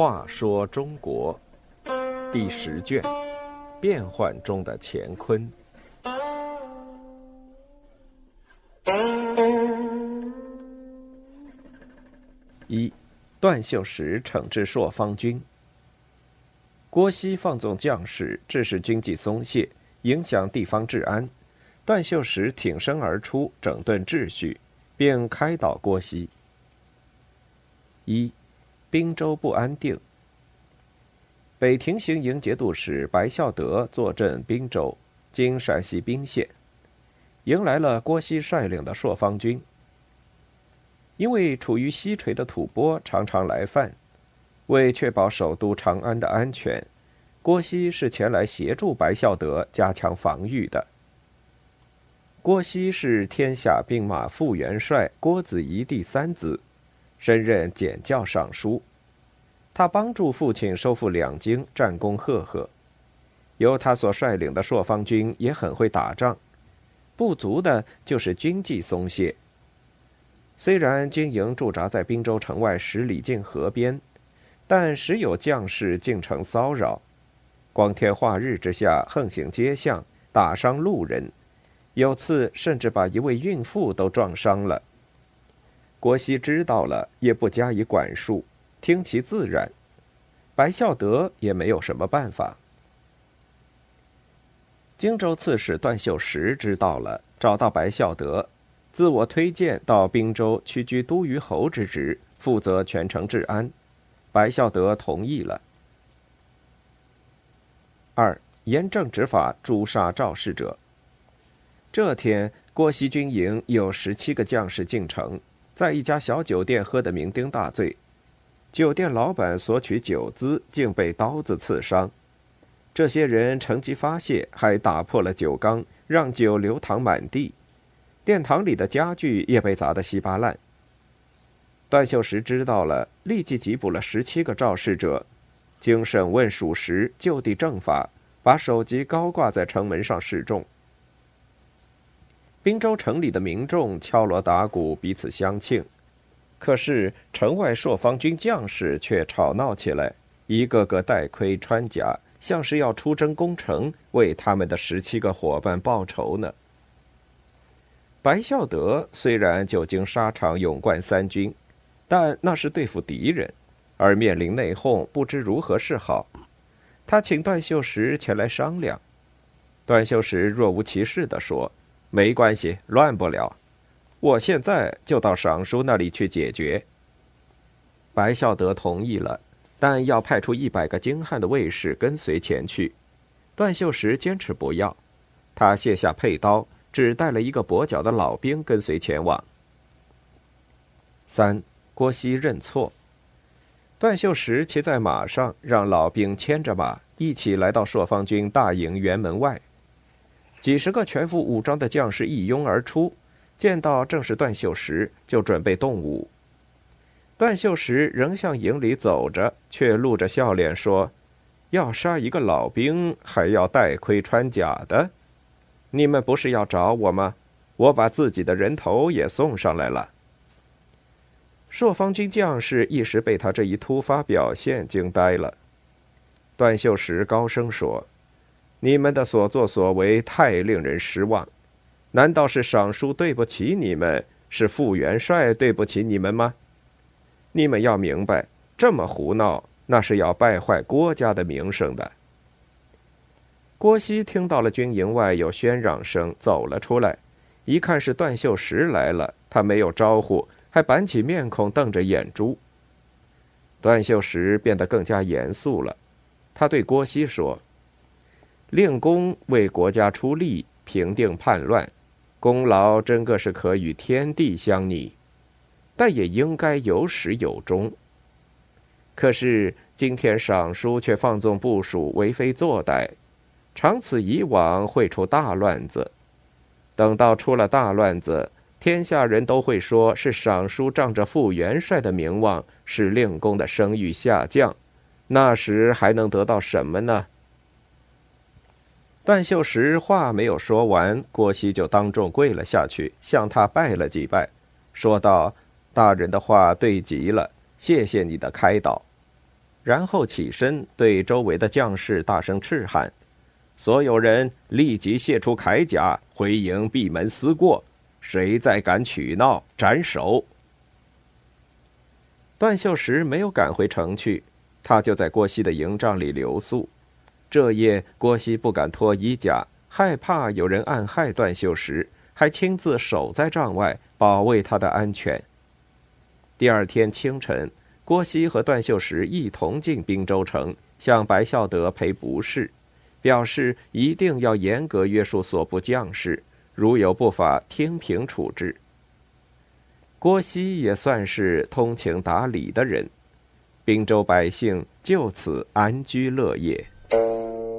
话说中国第十卷：变幻中的乾坤。一，段秀实惩治朔方军。郭熙放纵将士，致使军纪松懈，影响地方治安。段秀实挺身而出，整顿秩序，并开导郭熙。一，滨州不安定。北庭行营节度使白孝德坐镇滨州，经陕西彬县，迎来了郭熙率领的朔方军。因为处于西陲的吐蕃常常来犯，为确保首都长安的安全，郭熙是前来协助白孝德加强防御的。郭熙是天下兵马副元帅郭子仪第三子，升任检校尚书。他帮助父亲收复两京，战功赫赫。由他所率领的朔方军也很会打仗，不足的就是军纪松懈。虽然军营驻扎在滨州城外十里近河边，但时有将士进城骚扰，光天化日之下横行街巷，打伤路人，有次甚至把一位孕妇都撞伤了。郭熙知道了，也不加以管束，听其自然。白孝德也没有什么办法。荆州刺史段秀实知道了，找到白孝德。自我推荐到滨州屈居都虞侯之职，负责全城治安。白孝德同意了。二严正执法，诛杀肇事者。这天，郭熙军营有十七个将士进城，在一家小酒店喝得酩酊大醉，酒店老板索取酒资，竟被刀子刺伤。这些人乘机发泄，还打破了酒缸，让酒流淌满地。殿堂里的家具也被砸得稀巴烂。段秀实知道了，立即缉捕了十七个肇事者，经审问属实，就地正法，把首级高挂在城门上示众。滨州城里的民众敲锣打鼓，彼此相庆，可是城外朔方军将士却吵闹起来，一个个戴盔穿甲，像是要出征攻城，为他们的十七个伙伴报仇呢。白孝德虽然久经沙场，勇冠三军，但那是对付敌人，而面临内讧，不知如何是好。他请段秀实前来商量。段秀实若无其事地说：“没关系，乱不了。我现在就到尚书那里去解决。”白孝德同意了，但要派出一百个精悍的卫士跟随前去。段秀实坚持不要，他卸下佩刀。只带了一个跛脚的老兵跟随前往。三，郭熙认错。段秀实骑在马上，让老兵牵着马，一起来到朔方军大营辕门外。几十个全副武装的将士一拥而出，见到正是段秀实，就准备动武。段秀实仍向营里走着，却露着笑脸说：“要杀一个老兵，还要戴盔穿甲的。”你们不是要找我吗？我把自己的人头也送上来了。朔方军将士一时被他这一突发表现惊呆了。段秀实高声说：“你们的所作所为太令人失望，难道是尚书对不起你们，是副元帅对不起你们吗？你们要明白，这么胡闹，那是要败坏郭家的名声的。”郭熙听到了军营外有喧嚷声，走了出来，一看是段秀实来了，他没有招呼，还板起面孔瞪着眼珠。段秀实变得更加严肃了，他对郭熙说：“令公为国家出力，平定叛乱，功劳真个是可与天地相拟，但也应该有始有终。可是今天尚书却放纵部署，为非作歹。”长此以往会出大乱子，等到出了大乱子，天下人都会说是尚书仗着副元帅的名望，使令公的声誉下降，那时还能得到什么呢？段秀实话没有说完，郭熙就当众跪了下去，向他拜了几拜，说道：“大人的话对极了，谢谢你的开导。”然后起身对周围的将士大声斥喊：“所有人立即卸出铠甲，回营闭门思过。谁再敢取闹，斩首！”段秀实没有赶回城去，他就在郭熙的营帐里留宿。这夜，郭熙不敢脱衣甲，害怕有人暗害段秀实，还亲自守在帐外，保卫他的安全。第二天清晨，郭熙和段秀实一同进滨州城，向白孝德赔不是，表示一定要严格约束所部将士，如有不法，听凭处置。郭熙也算是通情达理的人，滨州百姓就此安居乐业。Thank you.